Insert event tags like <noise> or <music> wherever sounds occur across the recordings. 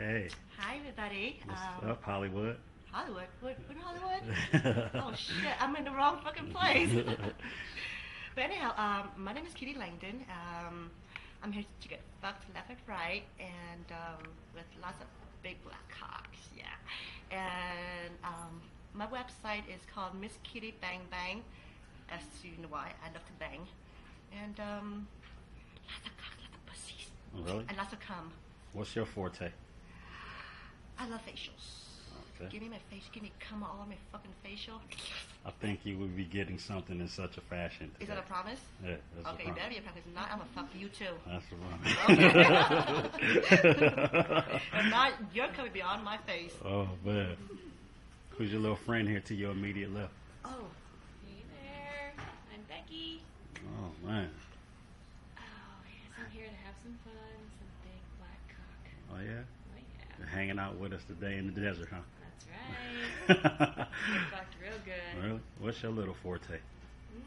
Hey, Hi, everybody. what's Um, up, Hollywood? Hollywood. What, what Hollywood? oh shit! I'm in the wrong fucking place. <laughs> but anyhow, um, my name is Kitty Langdon. Um, I'm here to get fucked left and right, and um, with lots of big black cocks. Yeah. And um, my website is called Miss Kitty Bang Bang. As you know why, I love to bang. And um, lots of cocks, lots of pussies, really? and lots of cum. What's your forte? I love facials. Okay. Give me my face. Give me cum all on my fucking facial. I think you would be getting something in such a fashion. Is that a promise? Yeah, that's okay, a you promise. better be a promise. If not, I'm gonna fuck you too. That's a if not, you're coming beyond my face. <laughs> oh man, who's your little friend here to your immediate left? Oh, Hey there, I'm Becky. Oh man, Oh, yes, I'm here to have some fun, some big black cock. oh yeah, yeah, You're hanging out with us today in the desert, huh? that's right. <laughs> Get fucked real good. really? What's your little forte? Mm,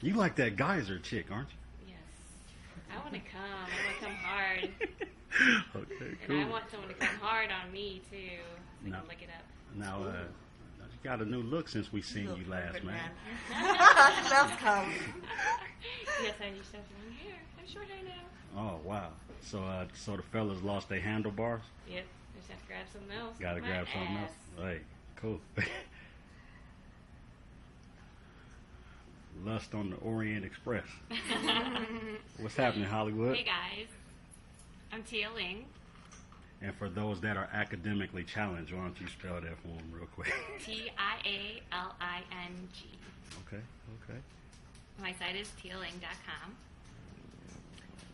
You like that geyser chick, aren't you? yes, I want to come. I want to come hard, you? <laughs> okay, and. I want someone to come hard on me too, so we No. can lick it up. Now, uh, you got a new look since we seen you last, man. Loves <laughs> cum. yes, I used to have long hair. I'm short hair now. Oh wow. So, uh, so the fellas lost their handlebars. Yep, just have to grab something else. Got to grab something else. Hey, cool. <laughs> Lust on the Orient Express. <laughs> What's happening, Hollywood? Hey guys, I'm Tia Ling. And for those that are academically challenged, why don't you spell that for them real quick? <laughs> T I A L I N G. okay, okay. My site is tialing.com.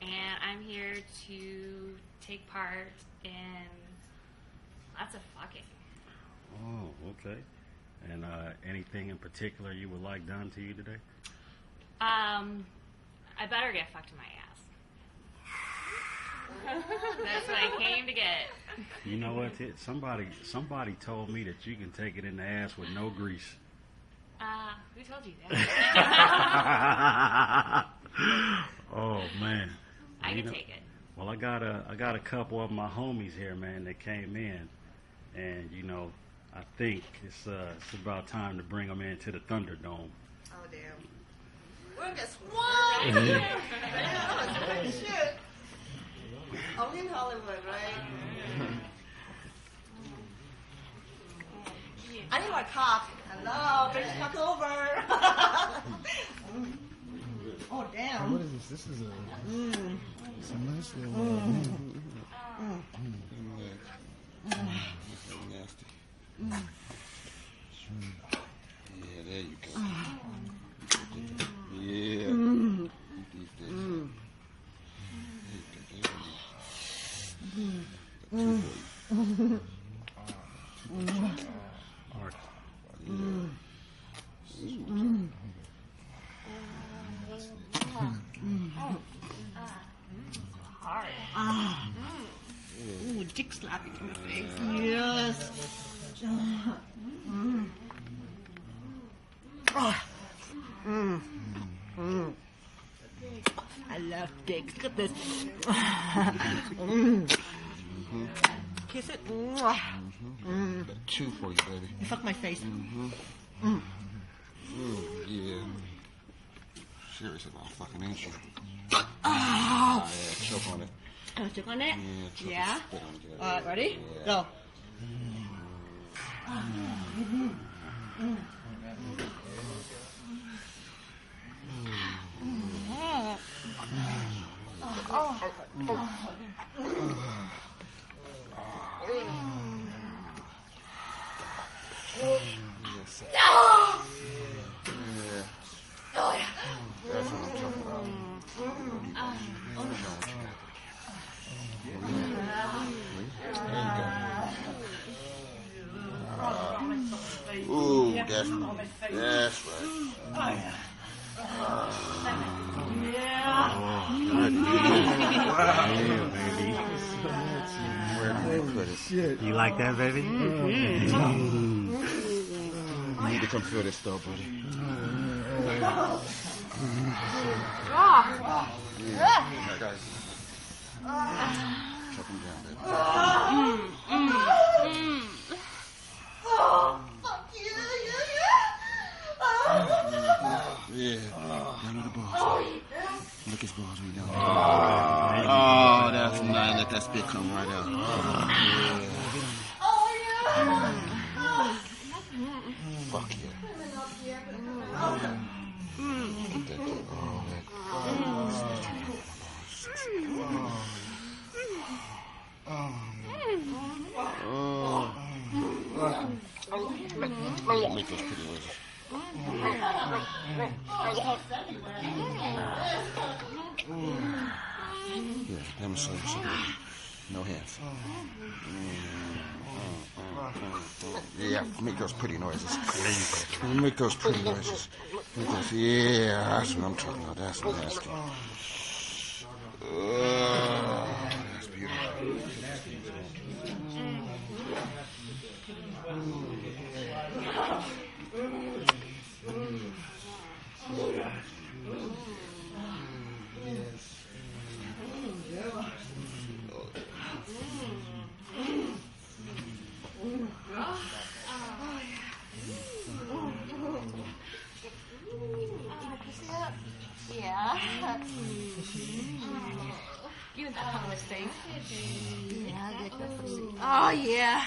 And I'm here to take part in lots of fucking. Oh, okay. And uh, anything in particular you would like done to you today? Um, I better get fucked in my ass. That's what I came to get. You know what? Somebody, somebody told me that you can take it in the ass with no grease. Uh, who told you that? <laughs> <laughs> oh man. I You can know- take it. Well, I got a I got a couple of my homies here, man, that came in, and you know, I think it's uh it's about time to bring them into the Thunderdome. Oh damn. We're just one. Damn, <laughs> shit. Only in Hollywood, right? I need my cock. Hello, bitch, cock over. oh <laughs> damn. What is this? This is a, Mm. It's a nice little. Mm. Nasty. Yeah, there you go. Yeah. Eat these things. There you go. Or- Ooh, dick slapping in my face. Yes. Mm. Ah. Mm. Mm. I love dicks. Look at this. Mm. Kiss it. Mwah. Mm. Got two for you, baby. You fuck my face. Mm-hmm. Ooh, yeah. Serious about fucking ain't you? Ah, yeah, choke on it. Can I check on it? Yeah, choke Yeah. on it. Yeah. Alright, ready? Yeah. Go. Yes. That's what I'm talking about. I know what you got. There. Ooh, that's, that's right. yeah, baby. Where did they put? Shit. You like that, baby? Mm-hmm. You need to come feel this stuff, buddy. <laughs> Oh, that's nice. Let that spit come right out. Yeah. Fuck yeah. Get that thing. Oh, that. Those pretty noises. Yeah, demonstrate something. No hands. Yeah, make those pretty noises. Make those pretty noises. Those, yeah, that's what I'm talking about. That's nasty. Uh, that's beautiful. Yeah. Give it that hummus thing. Yeah, get the pussy. Oh, yeah.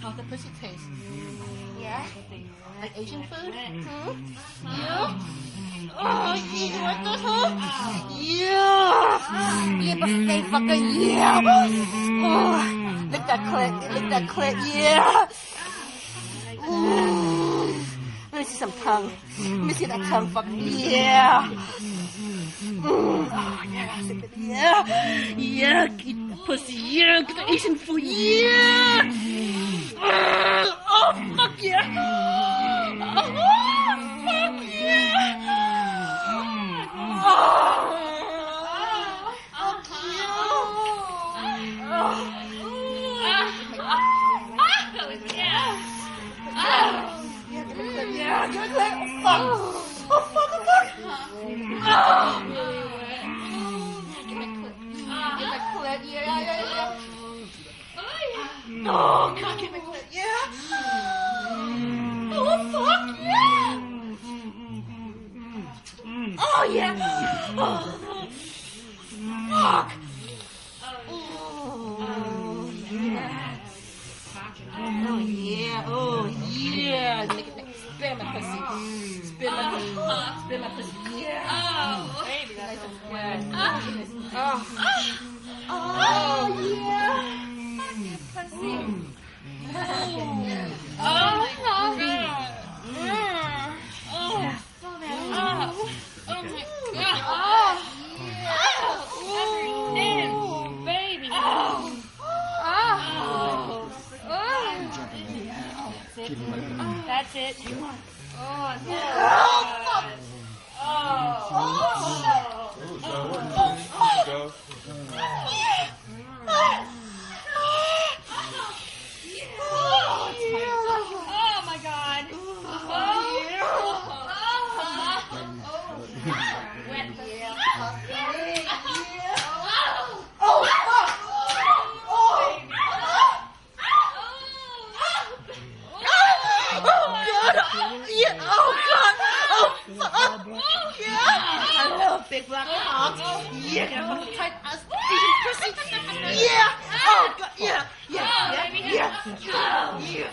How the pussy taste? Yeah? Like Asian food? Hmm? Yeah? Oh, yeah, you want those, huh? Yeah! Yeah, buffet fucker, yeah! Oh, lick that clit, lick that clit, yeah! Mm. Let me see some tongue. Let me see that tongue, fuck, yeah! Mm. Oh, yeah, yeah! Yeah, get the pussy! Get the Asian food, yeah! Oh, fuck yeah! Leg. Oh, fuck. Oh, fuck, oh, fuck. Oh. Me a clip. Yeah, yeah, yeah. Oh, God, me a clip. Yeah. Oh, fuck, yeah. Oh, yeah. Oh, fuck. Oh, yeah. Oh, yeah. Big black cocks. Yeah. Fucking tight ass Asian pussy. Yeah. Oh God. Yeah. Yeah. Yeah. Yeah. Yeah. Yeah.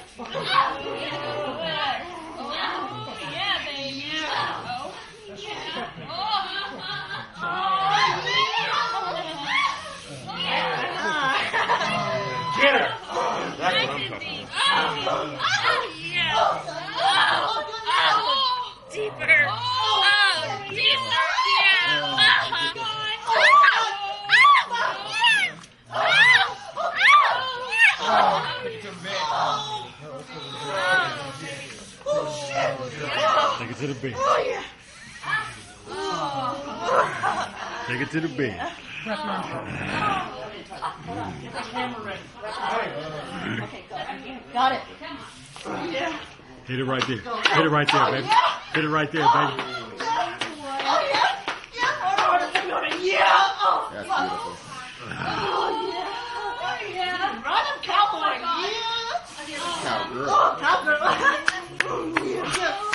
Yeah, baby. Get her! That's what I'm talking about. Deeper. Oh, deeper. to the bed. Oh, yeah. Oh. Take it to the bed. Got it. Hit it right there. Hit it right there, baby. Hit it right there, baby. That's beautiful. Cowgirl. Oh, cowgirl. <laughs>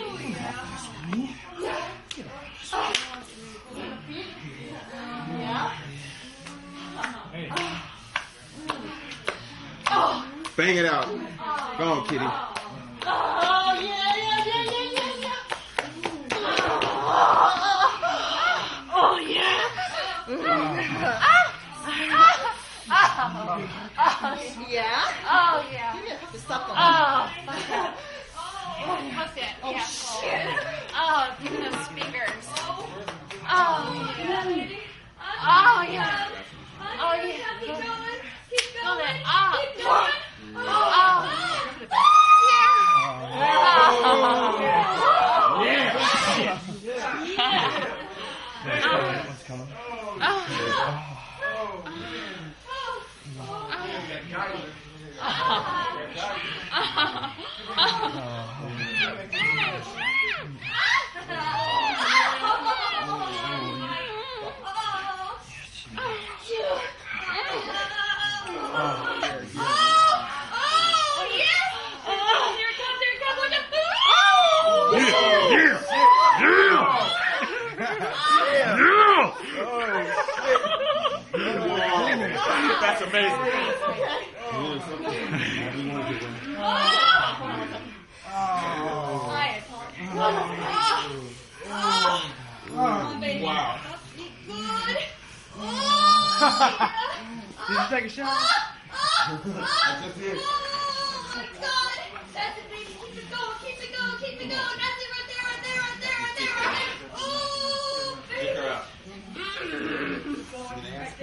Bang it out. Go on, kitty.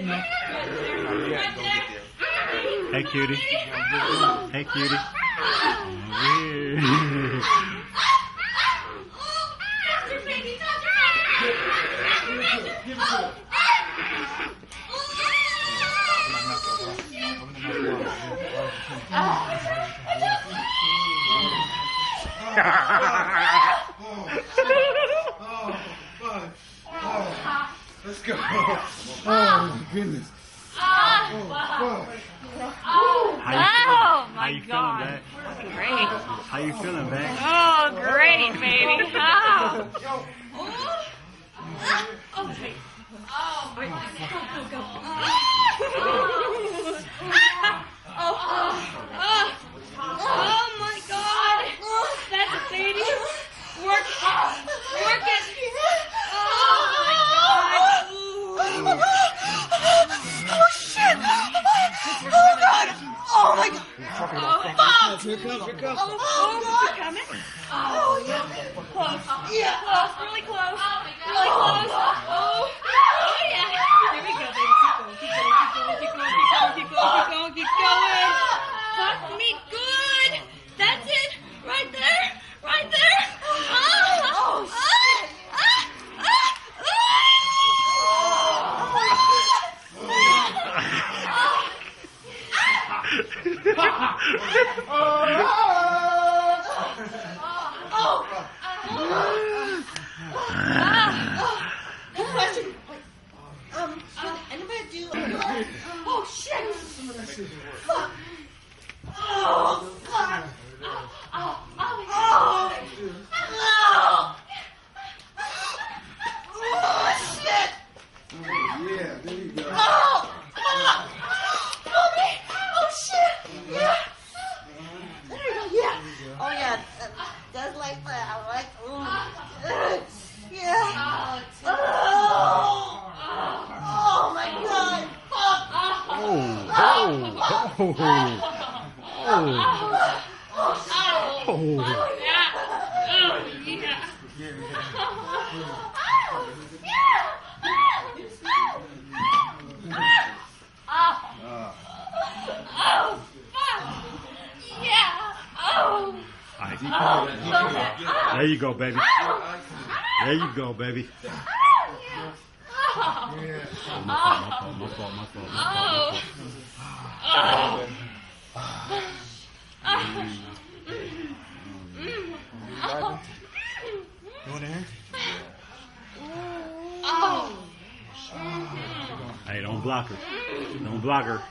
No. Hey, cutie. Hey, cutie. let's go goodness. close. Yeah. Close. Really close. Oh my God. Really close. Oh. There you go, baby. There you go, baby. Oh, oh, my fault, my fault, my fault, my fault, my fault. Hear? Hey, don't block her. Don't block her.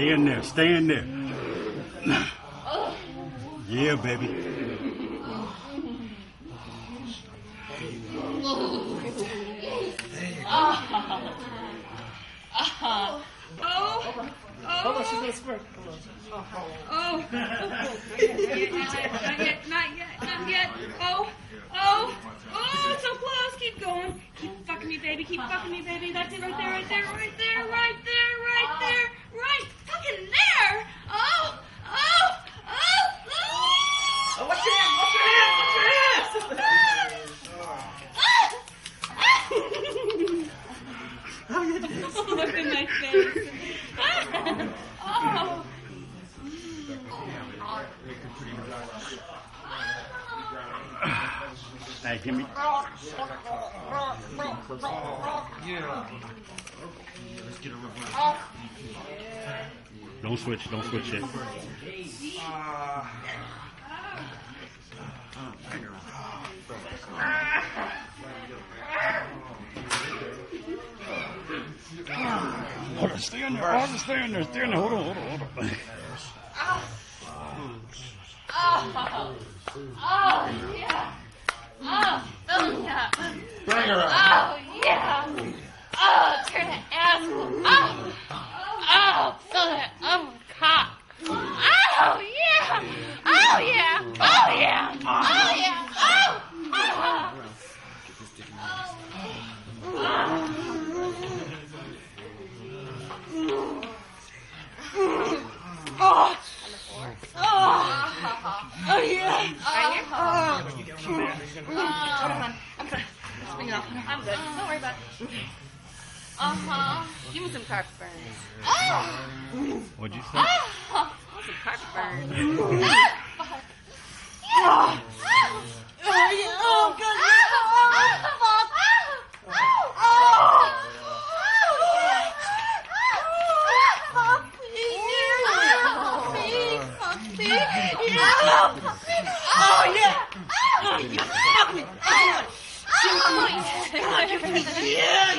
Stay in there. Stay in there. Yeah, baby. Oh, Hold on, she's gonna squirt. oh. Not yet, not yet, not yet, not yet. Oh, oh, oh, so close. Keep going. Keep fucking me, baby. Keep fucking me, baby. That's it right there, right there, right there, right there, right there, right there. Oh, oh, oh, oh. Watch your hands, watch your hands, <laughs> oh, Look at my face. oh. Hey, give me. Oh. Don't switch. Don't switch it. Hold on. Stay in there. Hold on. Stay in there. Stay in there. Hold on. Hold on. Hold on. Oh, yeah. Oh, oh, yeah. Bring her up. Oh, yeah. Oh, turn that ass. Oh, oh. Oh. Oh, yeah. Oh, yeah. Oh, yeah. Oh, yeah. Oh, oh. Oh, yeah. I'm sorry. Bring it off. I'm good. Don't worry about it. Uh huh. Give me some carpet burns. Oh, What'd you say? oh, some carpet burns. <laughs> Oh, yeah. Oh, God. Oh, yeah. Oh, you fuck me. Oh, yeah,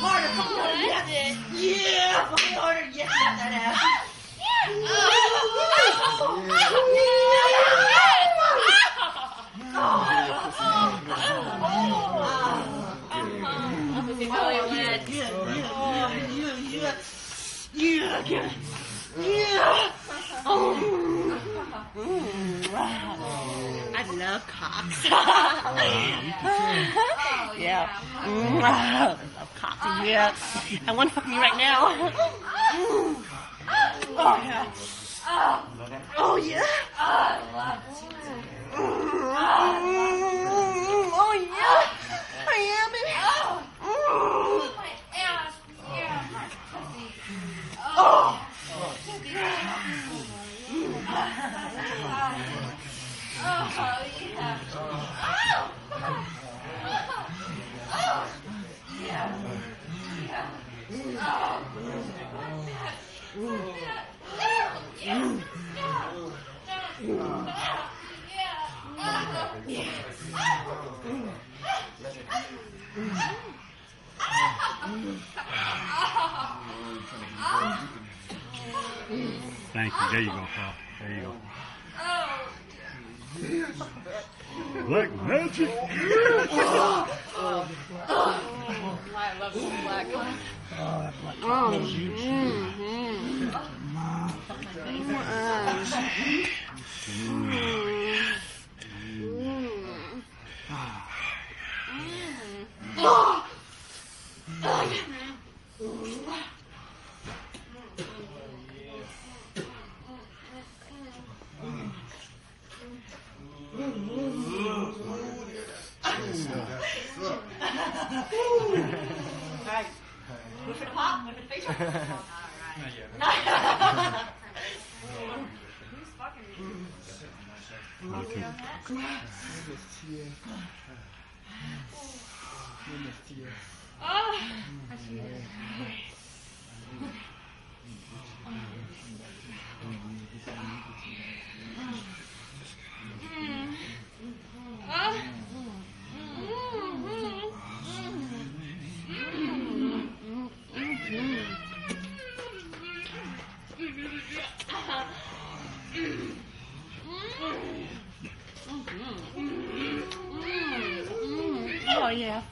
yeah. Harder, fuck me harder, yeah. Yeah, fuck me harder, yeah. That ass. Oh, yeah. Oh, yeah, yeah. Yeah, yeah. Yeah. Oh. I cocks. <laughs> <laughs> yeah. Mm, I love cocks. Yeah. I want to fuck me right now. Oh, yeah. Oh, yeah. Oh, yeah. I am it. Mm. Oh. Thank you. There you go, Paul. There you go. Black magic. Oh, I love some black. Oh, mm.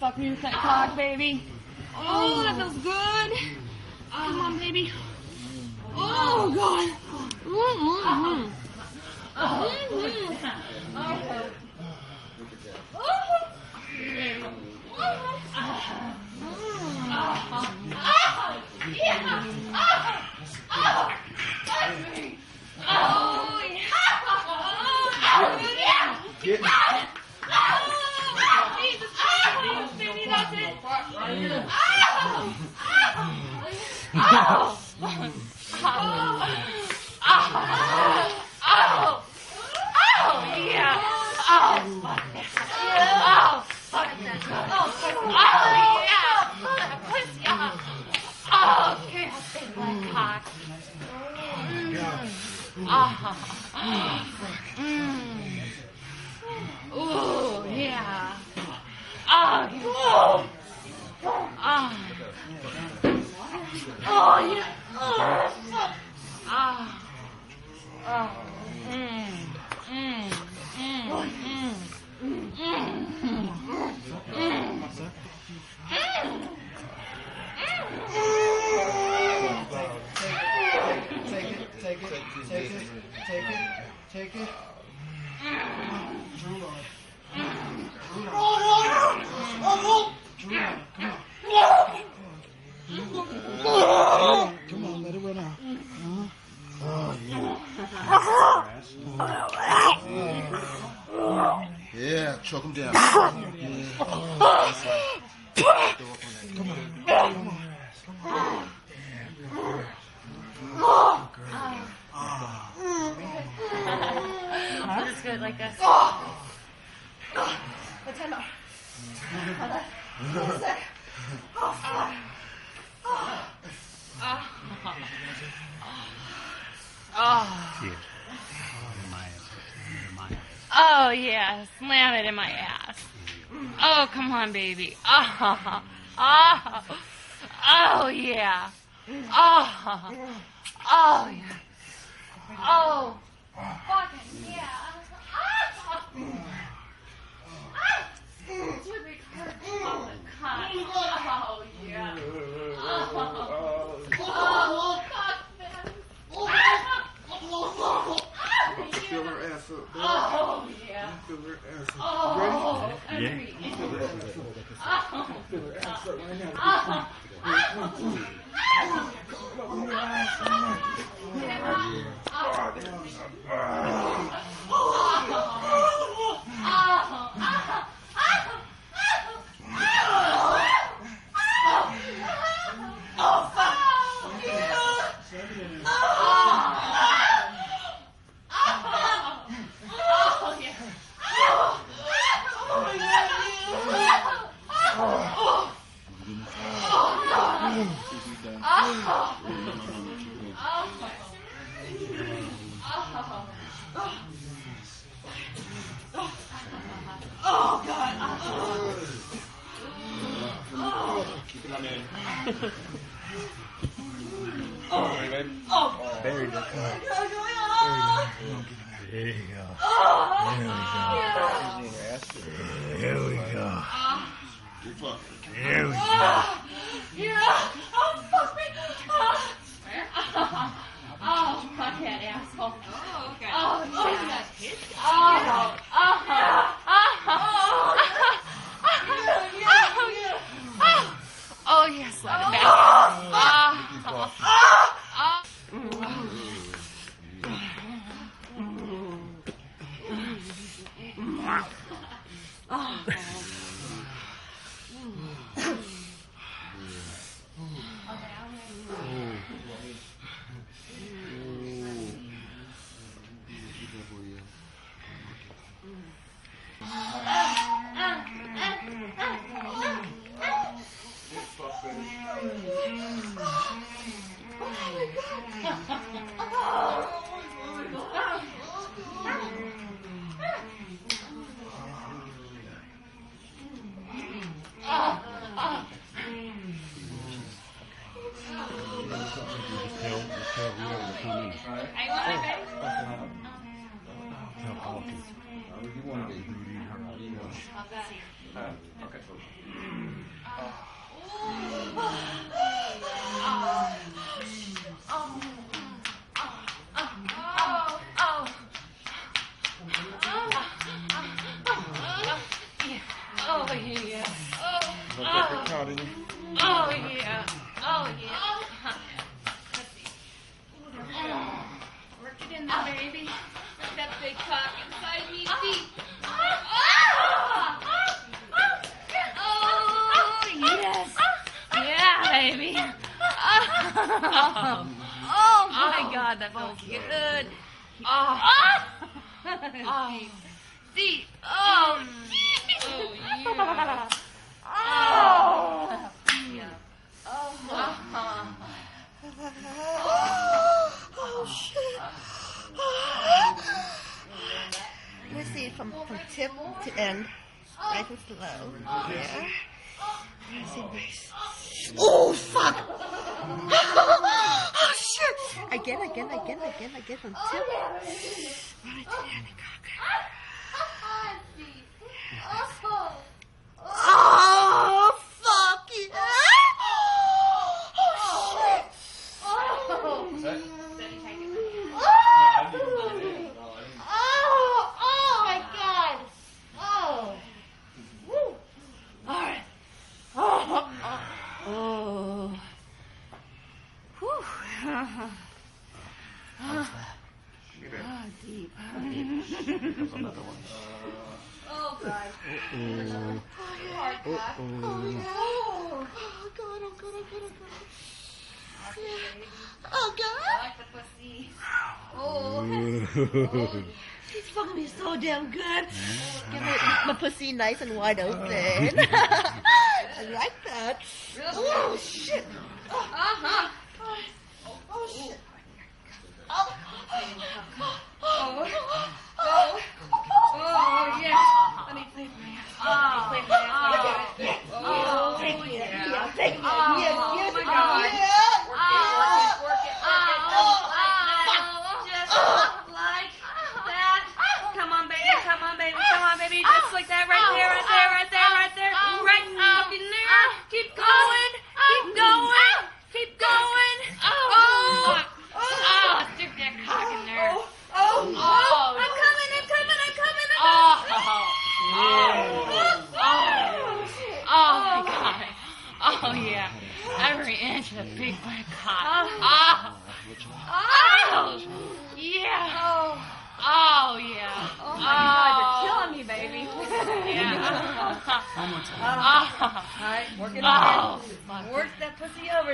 Talk music, talk baby. Oh, that feels ağız var. like this. Oh! Oh, Nintendo. Hold on. One sec. Oh, fuck. Oh. Oh. Oh. Dude. Oh, yeah. Slam it in my ass. Oh, come on, baby. Oh. Oh. Oh, yeah. Oh. Oh, yeah. Oh. Oh, Ready? Agree. Yeah. Oh. Oh. Oh. Oh. oh. oh. See. Oh. comes another one. Oh god. Uh-oh. Oh, yeah. oh, yeah. oh, oh god, oh god, oh god, oh god. Yeah. Oh god. Oh. oh. He's fucking me so damn good. Get my, my pussy nice and wide open. <laughs>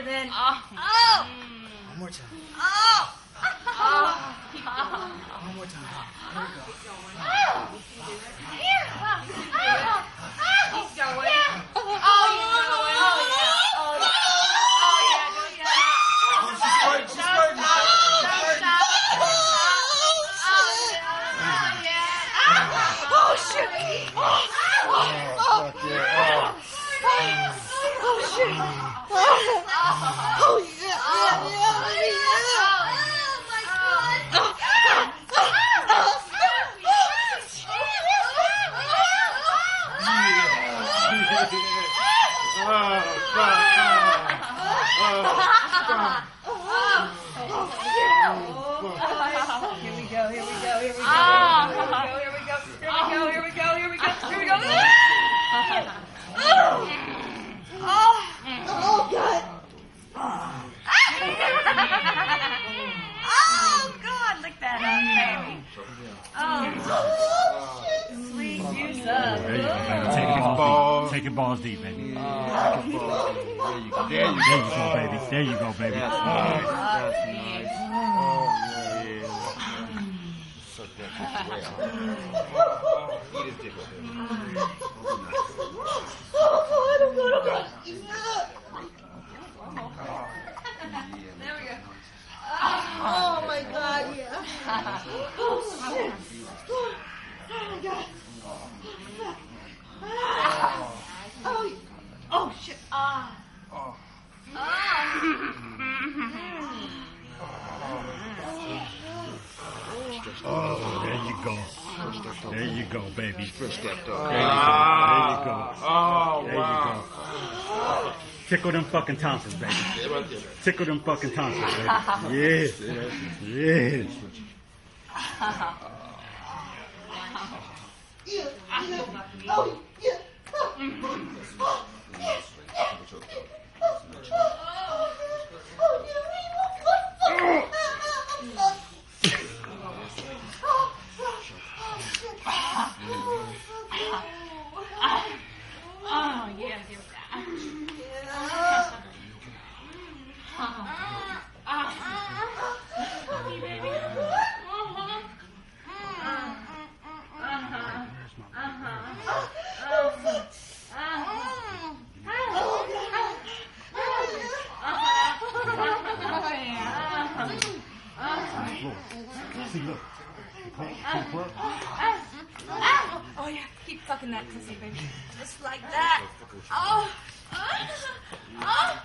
than. Oh. oh. Mm. One more time. Oh. Here we go, here we go, here Here we go, here we go, here we go, Oh, God. Oh, Look that up, baby. Oh. There you go, baby. Take balls. Take your balls deep, baby. Oh, there you go. There you go, oh. baby. There you go, baby. That's nice. That's nice. Oh, yeah. Suck that. Oh. Oh, I don't want to Oh, my God, yeah. Oh, oh shit. Oh, my God. <gasps> Oh, oh shit. Ah. Oh, there you go. There you go, baby. Stretch that There dog. you go. Oh, There you go. There you go. Tickle them fucking tonsils, baby. Tickle them fucking tonsils, baby. Yes. Yes. <laughs> Oh, yeah. Yeah, give that. Puppy, baby. See, look. Oh yeah, fucking that pussy, baby. Just like that. Oh, uh, oh, oh, oh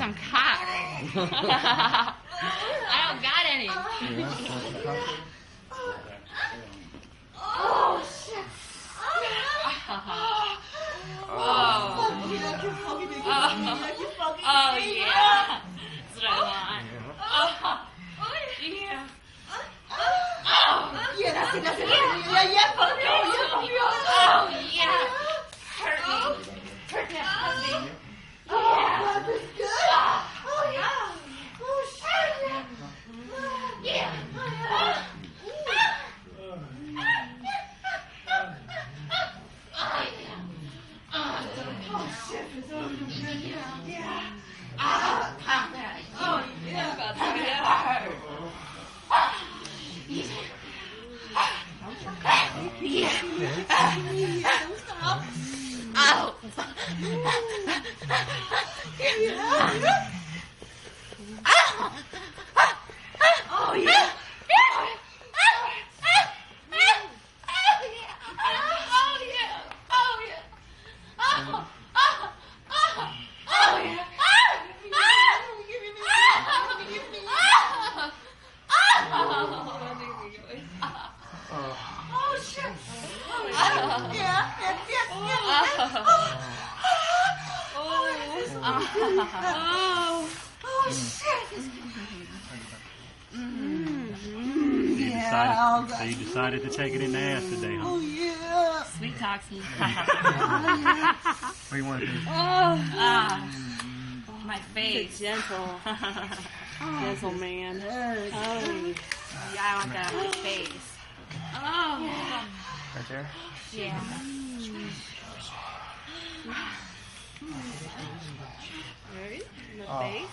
some cock. <laughs> I don't got any. <laughs> <laughs> 啊啊啊啊啊啊啊啊 Sweet. <laughs> What do you want to do? Ah, my face. gentle, <laughs> gentle man. Oh, Yeah, I want that on my face. Oh, Right there? yeah. right in the Oh. face.